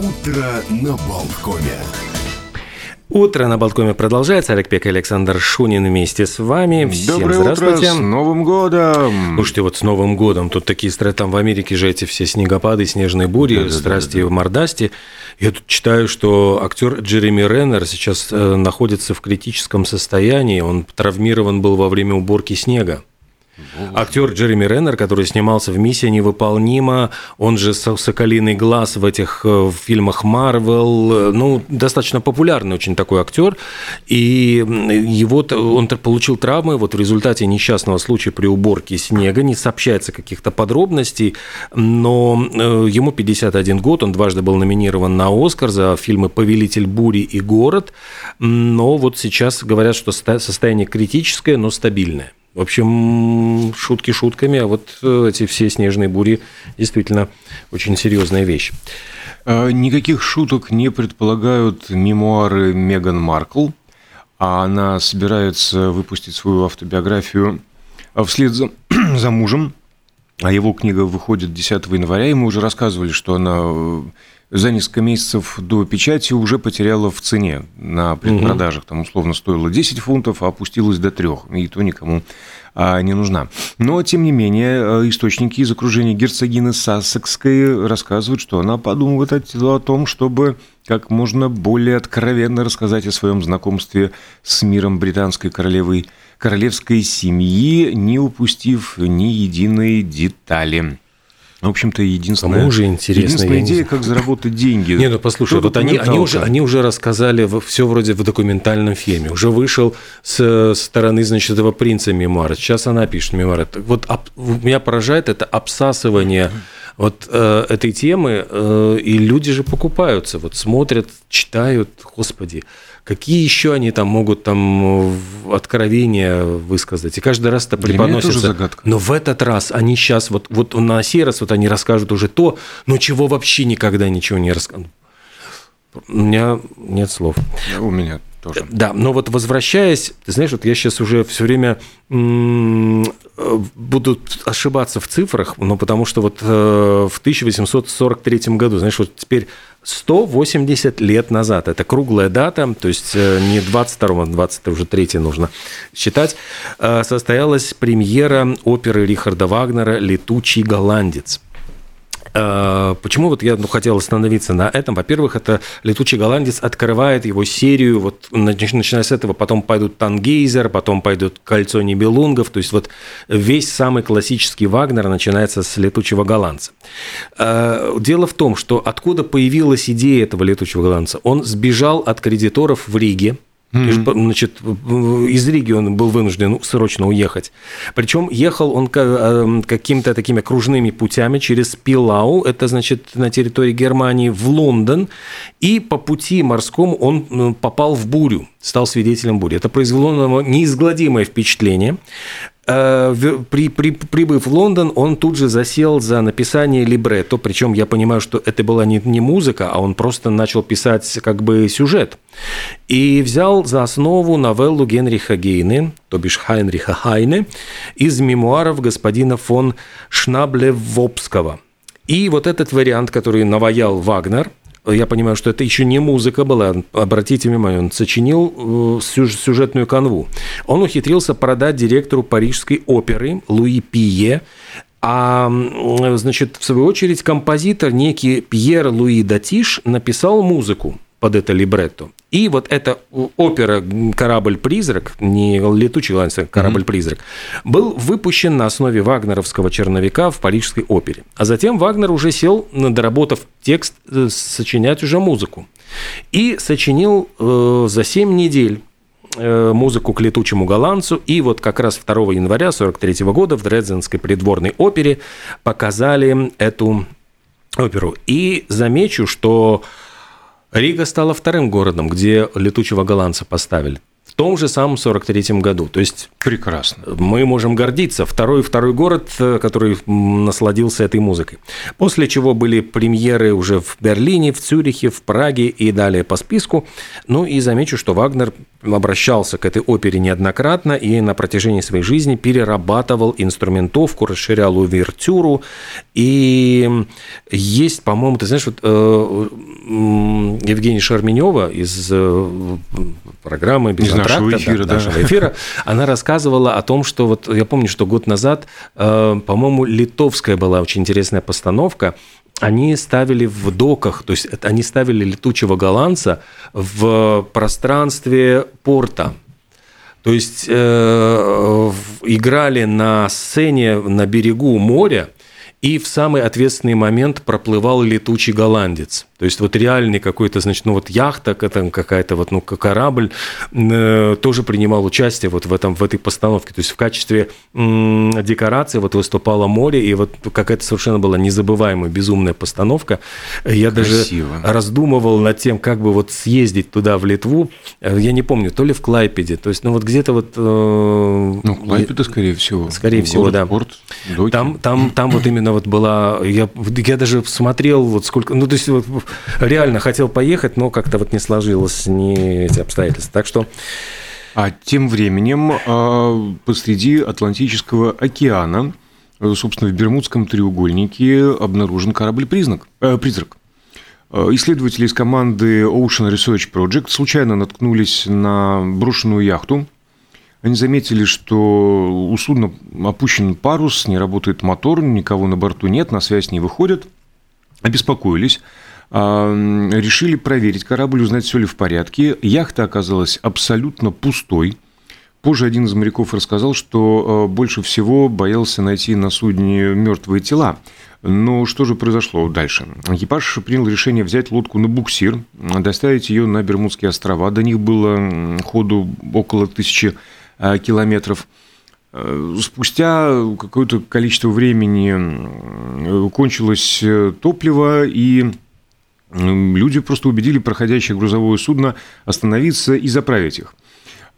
Утро на Болткоме. Утро на Болткоме продолжается. Олег Пек и Александр Шунин вместе с вами. Всем Доброе здравствуйте. утро, с Новым годом! Слушайте, вот с Новым годом. Тут такие страсти, там в Америке же эти все снегопады, снежные бури, Да-да-да-да. страсти в мордасти. Я тут читаю, что актер Джереми Реннер сейчас э, находится в критическом состоянии. Он травмирован был во время уборки снега. Актер Джереми Реннер, который снимался в «Миссия невыполнима», он же «Со- «Соколиный глаз» в этих э, в фильмах Марвел, ну, достаточно популярный очень такой актер, и его, он получил травмы вот в результате несчастного случая при уборке снега, не сообщается каких-то подробностей, но э, ему 51 год, он дважды был номинирован на «Оскар» за фильмы «Повелитель бури» и «Город», но вот сейчас говорят, что состояние критическое, но стабильное. В общем, шутки шутками, а вот э, эти все снежные бури действительно очень серьезная вещь. Э, Никаких шуток не предполагают мемуары Меган Маркл, а она собирается выпустить свою автобиографию э, вслед за, за мужем, а его книга выходит 10 января, и мы уже рассказывали, что она э, за несколько месяцев до печати уже потеряла в цене на предпродажах. Там условно стоило 10 фунтов, а опустилась до 3, и то никому а, не нужна. Но, тем не менее, э, источники из окружения герцогины Сассекской рассказывают, что она подумывает о о том, чтобы как можно более откровенно рассказать о своем знакомстве с миром британской королевой, королевской семьи, не упустив ни единой детали. В общем-то, единственная, Кому же интересно, единственная идея, как заработать деньги. Не, ну послушай, Кто вот они, они, уже, они уже рассказали все вроде в документальном фильме. Уже вышел с стороны, значит, этого принца мемуара. Сейчас она пишет мемуары. Вот об- меня поражает это обсасывание вот э, этой темы, э, и люди же покупаются, вот смотрят, читают, господи, какие еще они там могут там откровения высказать. И каждый раз это преподносится. Но в этот раз они сейчас, вот, вот на сей раз вот они расскажут уже то, но чего вообще никогда ничего не расскажут. У меня нет слов. У меня тоже. Да, но вот возвращаясь, ты знаешь, вот я сейчас уже все время э, буду ошибаться в цифрах, но потому что вот э, в 1843 году, знаешь, вот теперь 180 лет назад, это круглая дата, то есть э, не 22 20 уже 3 нужно считать, э, состоялась премьера оперы Рихарда Вагнера «Летучий голландец». Э, Почему вот я ну, хотел остановиться на этом? Во-первых, это «Летучий голландец» открывает его серию, вот нач- начиная с этого, потом пойдут «Тангейзер», потом пойдут «Кольцо небелунгов», то есть вот весь самый классический Вагнер начинается с «Летучего голландца». Э, Дело в том, что откуда появилась идея этого «Летучего голландца»? Он сбежал от кредиторов в Риге, ж, Значит, из Риги он был вынужден срочно уехать. Причем ехал он ка- э, какими-то такими кружными путями через Пилау, это значит на территории Германии, в Лондон, и по пути морскому он м, попал в бурю, стал свидетелем бури. Это произвело на него неизгладимое впечатление. Э, При, при- прибыв в Лондон, он тут же засел за написание либретто, причем я понимаю, что это была не, не музыка, а он просто начал писать как бы сюжет. И взял за основу новеллу Генриха Гейне, то бишь Хайнриха Хайне, из мемуаров господина фон Шнаблевопского. И вот этот вариант, который наваял Вагнер, я понимаю, что это еще не музыка была. Обратите внимание, он сочинил э, сюж- сюжетную канву. Он ухитрился продать директору Парижской оперы Луи Пие, а, м, значит, в свою очередь, композитор, некий Пьер Луи Датиш, написал музыку под это либретто. И вот эта опера «Корабль-призрак», не «Летучий голландец», а «Корабль-призрак», был выпущен на основе вагнеровского черновика в Парижской опере. А затем Вагнер уже сел, доработав текст, э, сочинять уже музыку. И сочинил э, за 7 недель э, музыку к «Летучему голландцу». И вот как раз 2 января 1943 года в Дрезденской придворной опере показали эту оперу. И замечу, что Рига стала вторым городом, где «Летучего голландца» поставили. В том же самом 43 году. То есть Прекрасно. мы можем гордиться. Второй, второй город, э, который насладился этой музыкой. После чего были премьеры уже в Берлине, в Цюрихе, в Праге и далее по списку. Ну и замечу, что Вагнер обращался к этой опере неоднократно и на протяжении своей жизни перерабатывал инструментовку, расширял увертюру. И есть, по-моему, ты знаешь, вот, э, Евгения Шарменева из э, программы «Без из нашего эфира, да, нашего эфира, она рассказывала о том, что вот я помню, что год назад, э, по-моему, литовская была очень интересная постановка, они ставили в доках, то есть они ставили летучего голландца в пространстве порта. То есть э, играли на сцене на берегу моря, и в самый ответственный момент проплывал летучий голландец. То есть вот реальный какой-то, значит, ну вот яхта, какая-то вот, ну, корабль э, тоже принимал участие вот в, этом, в этой постановке. То есть в качестве м, декорации вот выступало море, и вот какая-то совершенно была незабываемая, безумная постановка. Я Красиво. даже раздумывал над тем, как бы вот съездить туда, в Литву. Э, я не помню, то ли в Клайпеде, то есть, ну вот где-то вот... Э, ну, Клайпеда, скорее всего. Скорее всего, Город, да. Порт, там, там, там вот именно вот была... Я, я даже смотрел вот сколько... Ну, то есть вот реально хотел поехать, но как-то вот не сложилось ни эти обстоятельства. Так что... А тем временем а, посреди Атлантического океана, собственно, в Бермудском треугольнике обнаружен корабль-призрак. Э, призрак. А, исследователи из команды Ocean Research Project случайно наткнулись на брошенную яхту. Они заметили, что у судна опущен парус, не работает мотор, никого на борту нет, на связь не выходят. Обеспокоились. Решили проверить корабль, узнать, все ли в порядке. Яхта оказалась абсолютно пустой. Позже один из моряков рассказал, что а, больше всего боялся найти на судне мертвые тела. Но что же произошло дальше? Экипаж принял решение взять лодку на буксир, доставить ее на Бермудские острова. До них было ходу около тысячи а, километров. Спустя какое-то количество времени кончилось э, топливо, и люди просто убедили проходящее грузовое судно остановиться и заправить их.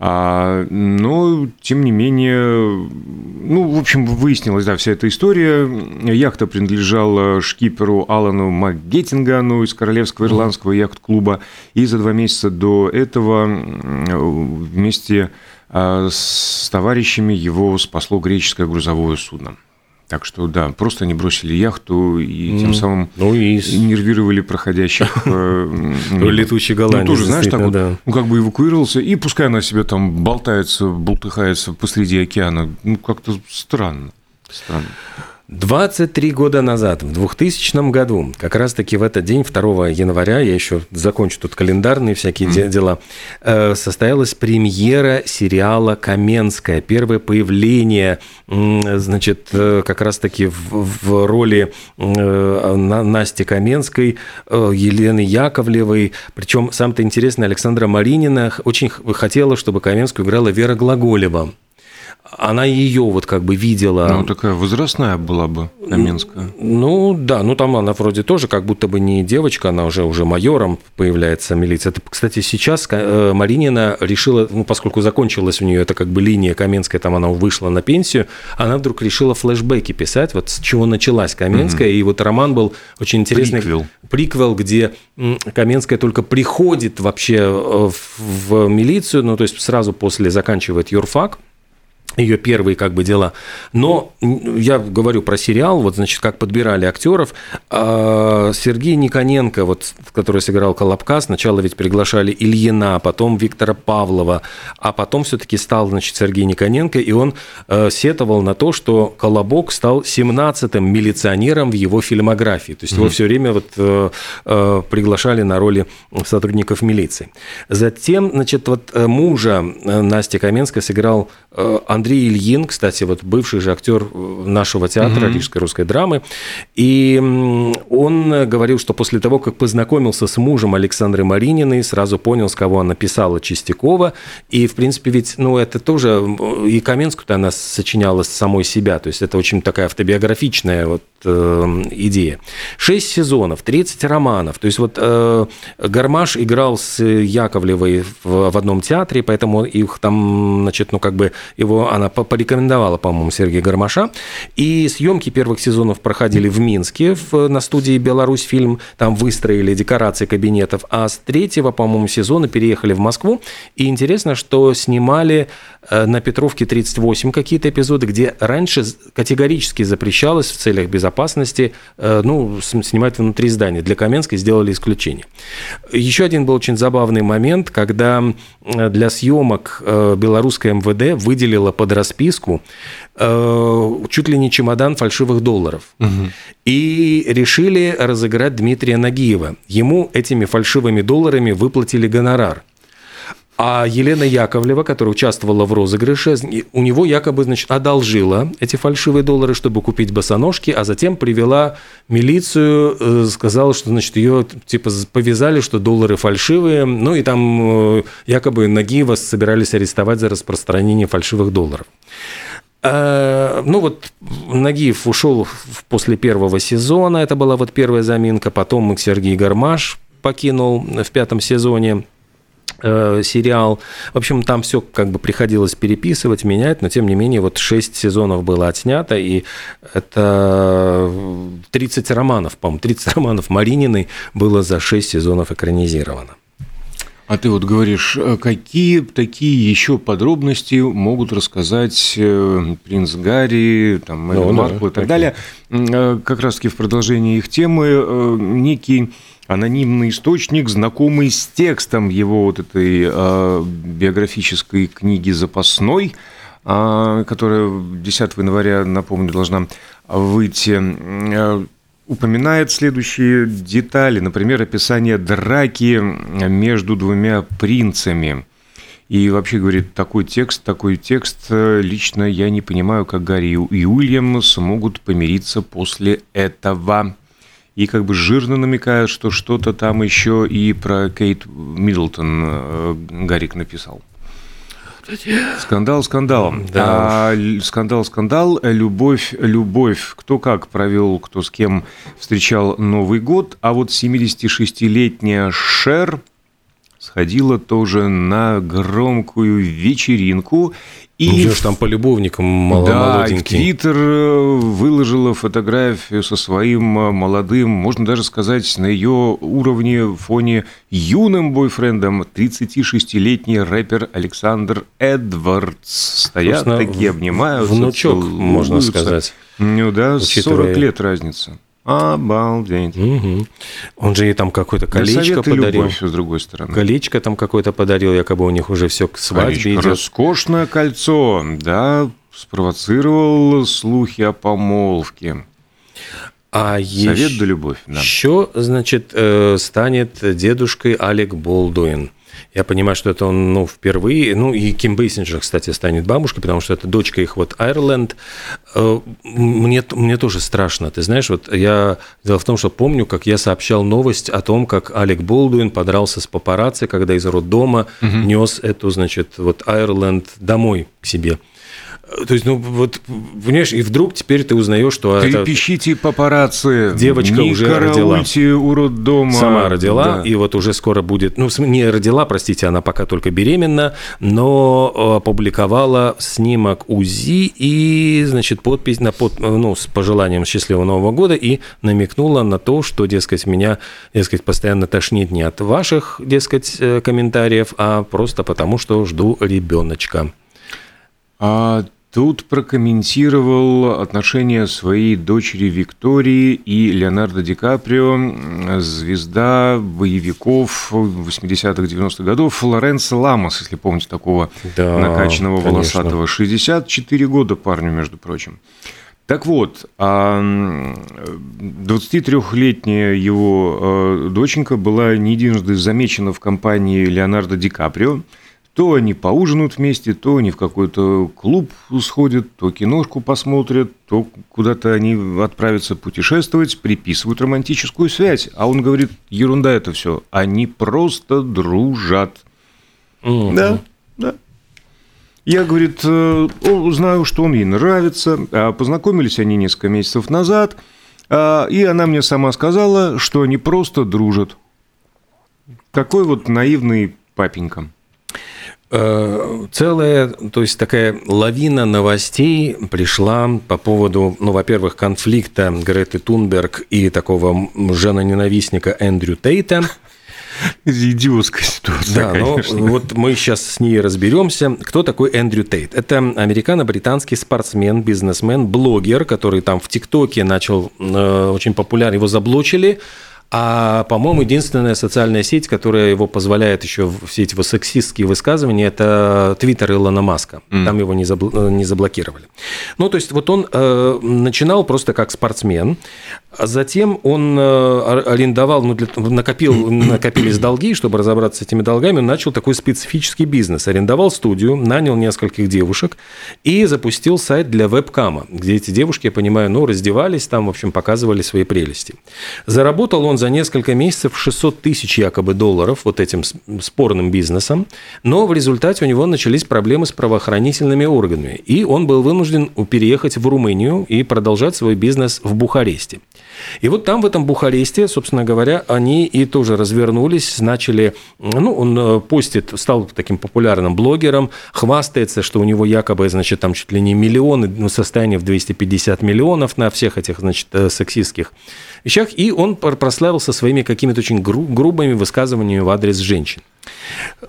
А, но, тем не менее, ну, в общем, выяснилась, да, вся эта история. Яхта принадлежала шкиперу Алану МакГеттингану из Королевского ирландского яхт-клуба. И за два месяца до этого вместе а, с товарищами его спасло греческое грузовое судно. Так что, да, просто они бросили яхту и тем самым ну, и... нервировали проходящих. Летучий голландец. Ну, тоже, знаешь, так вот, ну, как бы эвакуировался, и пускай она себе там болтается, болтыхается посреди океана. Ну, как-то странно. Странно. 23 года назад, в 2000 году, как раз-таки в этот день, 2 января, я еще закончу тут календарные всякие mm. дела, э, состоялась премьера сериала «Каменская». Первое появление, значит, э, как раз-таки в, в роли э, Насти Каменской, Елены Яковлевой. Причем, самое интересное, Александра Маринина очень хотела, чтобы Каменскую играла Вера Глаголева она ее вот как бы видела. Ну, такая возрастная была бы Каменская. Ну, да, ну там она вроде тоже как будто бы не девочка, она уже, уже майором появляется милиция. Это, кстати, сейчас э, Маринина решила, ну, поскольку закончилась у нее это как бы линия Каменская, там она вышла на пенсию, она вдруг решила флешбеки писать, вот с чего началась Каменская, угу. и вот роман был очень интересный. Приквел. Приквел, где Каменская только приходит вообще э, в милицию, ну, то есть сразу после заканчивает юрфак, ее первые как бы дела. Но я говорю про сериал, вот, значит, как подбирали актеров. А, Сергей Никоненко, вот, который сыграл Колобка, сначала ведь приглашали Ильина, потом Виктора Павлова, а потом все-таки стал, значит, Сергей Никоненко, и он э, сетовал на то, что Колобок стал 17-м милиционером в его фильмографии. То есть его все время вот э, э, приглашали на роли сотрудников милиции. Затем, значит, вот мужа Насти Каменской сыграл Андрей Ильин, кстати, вот бывший же актер нашего театра угу. Рижской русской драмы, и он говорил, что после того, как познакомился с мужем Александры Марининой, сразу понял, с кого она писала Чистякова, и, в принципе, ведь, ну, это тоже, и Каменскую-то она сочиняла с самой себя, то есть это очень такая автобиографичная вот э, идея. Шесть сезонов, 30 романов, то есть вот э, Гармаш играл с Яковлевой в, в одном театре, поэтому их там, значит, ну, как бы его она порекомендовала, по-моему, Сергея Гармаша. И съемки первых сезонов проходили в Минске в, на студии «Беларусь фильм». Там выстроили декорации кабинетов. А с третьего, по-моему, сезона переехали в Москву. И интересно, что снимали э, на Петровке 38 какие-то эпизоды, где раньше категорически запрещалось в целях безопасности э, ну, снимать внутри здания. Для Каменской сделали исключение. Еще один был очень забавный момент, когда для съемок белорусская МВД выделила под расписку чуть ли не чемодан фальшивых долларов. Угу. И решили разыграть Дмитрия Нагиева. Ему этими фальшивыми долларами выплатили гонорар. А Елена Яковлева, которая участвовала в розыгрыше, у него якобы значит, одолжила эти фальшивые доллары, чтобы купить босоножки, а затем привела милицию, э, сказала, что значит, ее типа повязали, что доллары фальшивые. Ну и там э, якобы Нагиева собирались арестовать за распространение фальшивых долларов. Э, ну вот Нагиев ушел после первого сезона, это была вот первая заминка, потом Сергей Гармаш покинул в пятом сезоне сериал. В общем, там все как бы приходилось переписывать, менять, но тем не менее вот 6 сезонов было отснято, и это 30 романов, по-моему, 30 романов Марининой было за 6 сезонов экранизировано. А ты вот говоришь, э, какие такие еще подробности могут рассказать э, принц Гарри, там, Мэган ну, Маркл да, и так такие. далее? Как раз-таки в продолжении их темы некий анонимный источник, знакомый с текстом его вот этой э, биографической книги запасной, э, которая 10 января, напомню, должна выйти, э, упоминает следующие детали, например, описание драки между двумя принцами. И вообще говорит, такой текст, такой текст, лично я не понимаю, как Гарри и Уильям смогут помириться после этого и как бы жирно намекают, что что-то там еще и про Кейт Миддлтон э, Гарик написал. Скандал скандалом. Да. А, скандал скандал, любовь любовь. Кто как провел, кто с кем встречал Новый год. А вот 76-летняя Шер сходила тоже на громкую вечеринку и ну, же там по любовникам мало Да, Твиттер э, выложила фотографию со своим э, молодым, можно даже сказать, на ее уровне, фоне юным бойфрендом 36-летний рэпер Александр Эдвардс. Стоят такие, обнимаются. Внучок, целуются. можно сказать. Ну да, учитывая... 40 лет разница. Обалдеть. Угу. Он же ей там какое-то колечко подарил. любовь, с другой стороны. Колечко там какое-то подарил, якобы у них уже все к свадьбе колечко. идет. Роскошное кольцо, да, спровоцировал слухи о помолвке. А Совет да любовь. Да. Еще, значит, э, станет дедушкой Алек Болдуин. Я понимаю, что это он ну, впервые. Ну, и Ким Бейсинджер, кстати, станет бабушкой, потому что это дочка их вот Айрленд. Э, мне, мне тоже страшно. Ты знаешь, вот я... Дело в том, что помню, как я сообщал новость о том, как Алек Болдуин подрался с папарацци, когда из роддома угу. нес эту, значит, вот Айрленд домой к себе. То есть, ну, вот, понимаешь, и вдруг теперь ты узнаешь, что... Трепещите папарацци. Девочка не уже родила. у роддома. Сама родила, да. и вот уже скоро будет... Ну, не родила, простите, она пока только беременна, но опубликовала снимок УЗИ и, значит, подпись на под, ну, с пожеланием счастливого Нового года и намекнула на то, что, дескать, меня, дескать, постоянно тошнит не от ваших, дескать, э, комментариев, а просто потому, что жду ребеночка. А Тут прокомментировал отношения своей дочери Виктории и Леонардо Ди Каприо, звезда боевиков 80-х, 90-х годов, Лоренс Ламос, если помните такого да, накачанного конечно. волосатого. 64 года парню, между прочим. Так вот, 23-летняя его э, доченька была не единожды замечена в компании Леонардо Ди Каприо – то они поужинают вместе, то они в какой-то клуб сходят, то киношку посмотрят, то куда-то они отправятся путешествовать, приписывают романтическую связь. А он говорит, ерунда это все. Они просто дружат. Угу. Да, да. Я, говорит, э, знаю, что он ей нравится. А познакомились они несколько месяцев назад. А, и она мне сама сказала, что они просто дружат. Такой вот наивный папенька. Э, целая, то есть такая лавина новостей пришла по поводу, ну, во-первых, конфликта Греты Тунберг и такого жена-ненавистника Эндрю Тейта. Идиотская ситуация, Да, но вот мы сейчас с ней разберемся. Кто такой Эндрю Тейт? Это американо-британский спортсмен, бизнесмен, блогер, который там в ТикТоке начал э, очень популярен, его заблочили, а, по-моему, единственная социальная сеть, которая его позволяет еще все эти сексистские высказывания, это Твиттер Илона Маска. Mm. Там его не, забл- не заблокировали. Ну, то есть вот он э, начинал просто как спортсмен, а затем он э, арендовал, ну, для, накопил, накопились долги, чтобы разобраться с этими долгами, он начал такой специфический бизнес. Арендовал студию, нанял нескольких девушек и запустил сайт для вебкама, где эти девушки, я понимаю, ну, раздевались там, в общем, показывали свои прелести. Заработал он за несколько месяцев 600 тысяч якобы долларов вот этим спорным бизнесом, но в результате у него начались проблемы с правоохранительными органами, и он был вынужден переехать в Румынию и продолжать свой бизнес в Бухаресте. И вот там, в этом Бухаресте, собственно говоря, они и тоже развернулись, начали, ну, он э, постит, стал таким популярным блогером, хвастается, что у него якобы, значит, там чуть ли не миллионы, ну, состояние в 250 миллионов на всех этих, значит, э, сексистских вещах, и он прославился своими какими-то очень грубыми высказываниями в адрес женщин.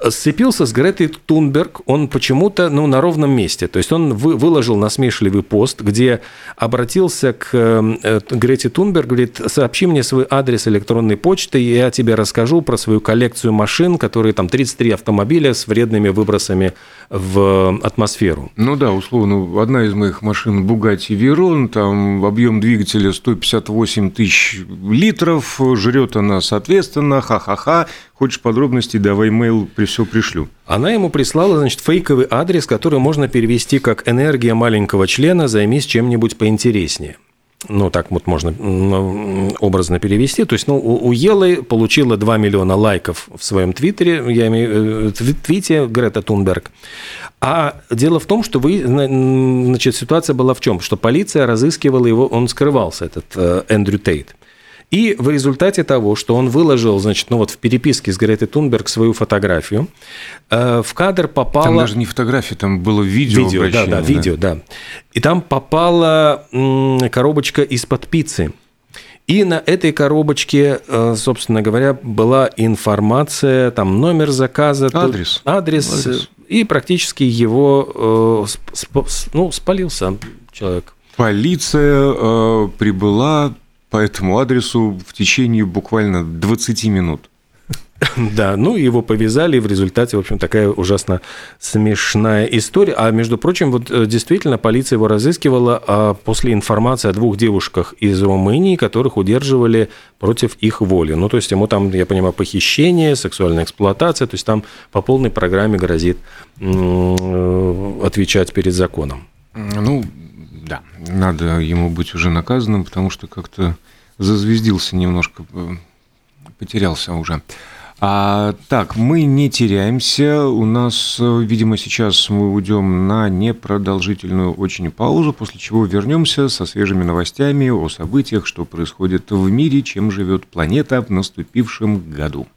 Сцепился с Гретой Тунберг он почему-то ну, на ровном месте. То есть он вы, выложил насмешливый пост, где обратился к э, Грете Тунберг, говорит, сообщи мне свой адрес электронной почты, и я тебе расскажу про свою коллекцию машин, которые там 33 автомобиля с вредными выбросами в атмосферу. Ну да, условно, одна из моих машин Bugatti Veyron, там объем двигателя 158 тысяч литров, жрет она соответственно, ха-ха-ха, Хочешь подробностей, давай mail при все пришлю. Она ему прислала, значит, фейковый адрес, который можно перевести как «энергия маленького члена, займись чем-нибудь поинтереснее». Ну, так вот можно образно перевести. То есть, ну, у Елы получила 2 миллиона лайков в своем твиттере, я имею в э, твите Грета Тунберг. А дело в том, что вы, значит, ситуация была в чем? Что полиция разыскивала его, он скрывался, этот э, Эндрю Тейт. И в результате того, что он выложил, значит, ну вот в переписке с Гретой Тунберг свою фотографию, э, в кадр попала... Там даже не фотография, там было видео. Видео, да, да, видео, да. И там попала коробочка из-под пиццы. И на этой коробочке, э, собственно говоря, была информация, там номер заказа, адрес, адрес, адрес. и практически его, э, ну, спалился человек. Полиция э, прибыла по этому адресу в течение буквально 20 минут. Да, ну его повязали, и в результате, в общем, такая ужасно смешная история. А между прочим, вот э, действительно полиция его разыскивала а после информации о двух девушках из Румынии, которых удерживали против их воли. Ну, то есть ему там, я понимаю, похищение, сексуальная эксплуатация, то есть там по полной программе грозит э, отвечать перед законом. Ну, да, надо ему быть уже наказанным, потому что как-то зазвездился немножко, э, потерялся уже. А, так, мы не теряемся. У нас, э, видимо, сейчас мы уйдем на непродолжительную очень паузу, после чего вернемся со свежими новостями о событиях, что происходит в мире, чем живет планета в наступившем году.